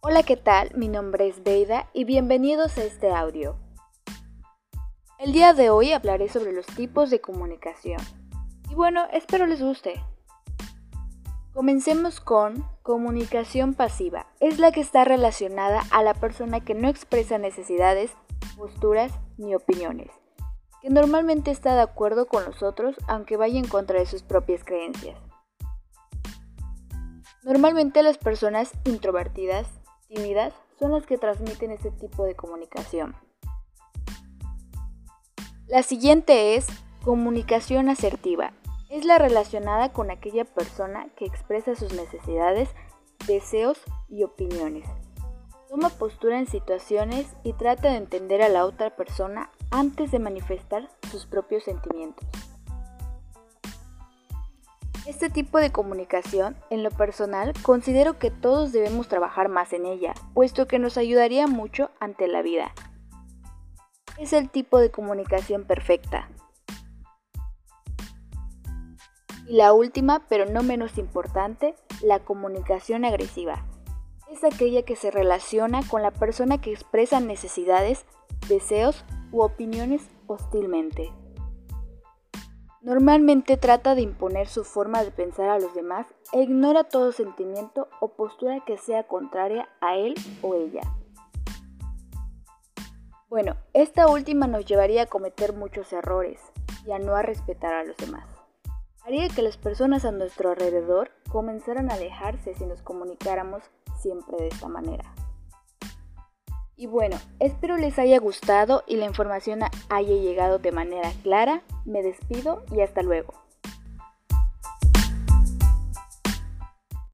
Hola, ¿qué tal? Mi nombre es Beida y bienvenidos a este audio. El día de hoy hablaré sobre los tipos de comunicación. Y bueno, espero les guste. Comencemos con comunicación pasiva. Es la que está relacionada a la persona que no expresa necesidades, posturas ni opiniones, que normalmente está de acuerdo con los otros aunque vaya en contra de sus propias creencias. Normalmente las personas introvertidas, son las que transmiten este tipo de comunicación. La siguiente es comunicación asertiva. Es la relacionada con aquella persona que expresa sus necesidades, deseos y opiniones. Toma postura en situaciones y trata de entender a la otra persona antes de manifestar sus propios sentimientos. Este tipo de comunicación, en lo personal, considero que todos debemos trabajar más en ella, puesto que nos ayudaría mucho ante la vida. Es el tipo de comunicación perfecta. Y la última, pero no menos importante, la comunicación agresiva. Es aquella que se relaciona con la persona que expresa necesidades, deseos u opiniones hostilmente. Normalmente trata de imponer su forma de pensar a los demás e ignora todo sentimiento o postura que sea contraria a él o ella. Bueno, esta última nos llevaría a cometer muchos errores y a no respetar a los demás haría que las personas a nuestro alrededor comenzaran a alejarse si nos comunicáramos siempre de esta manera. Y bueno, espero les haya gustado y la información haya llegado de manera clara. Me despido y hasta luego.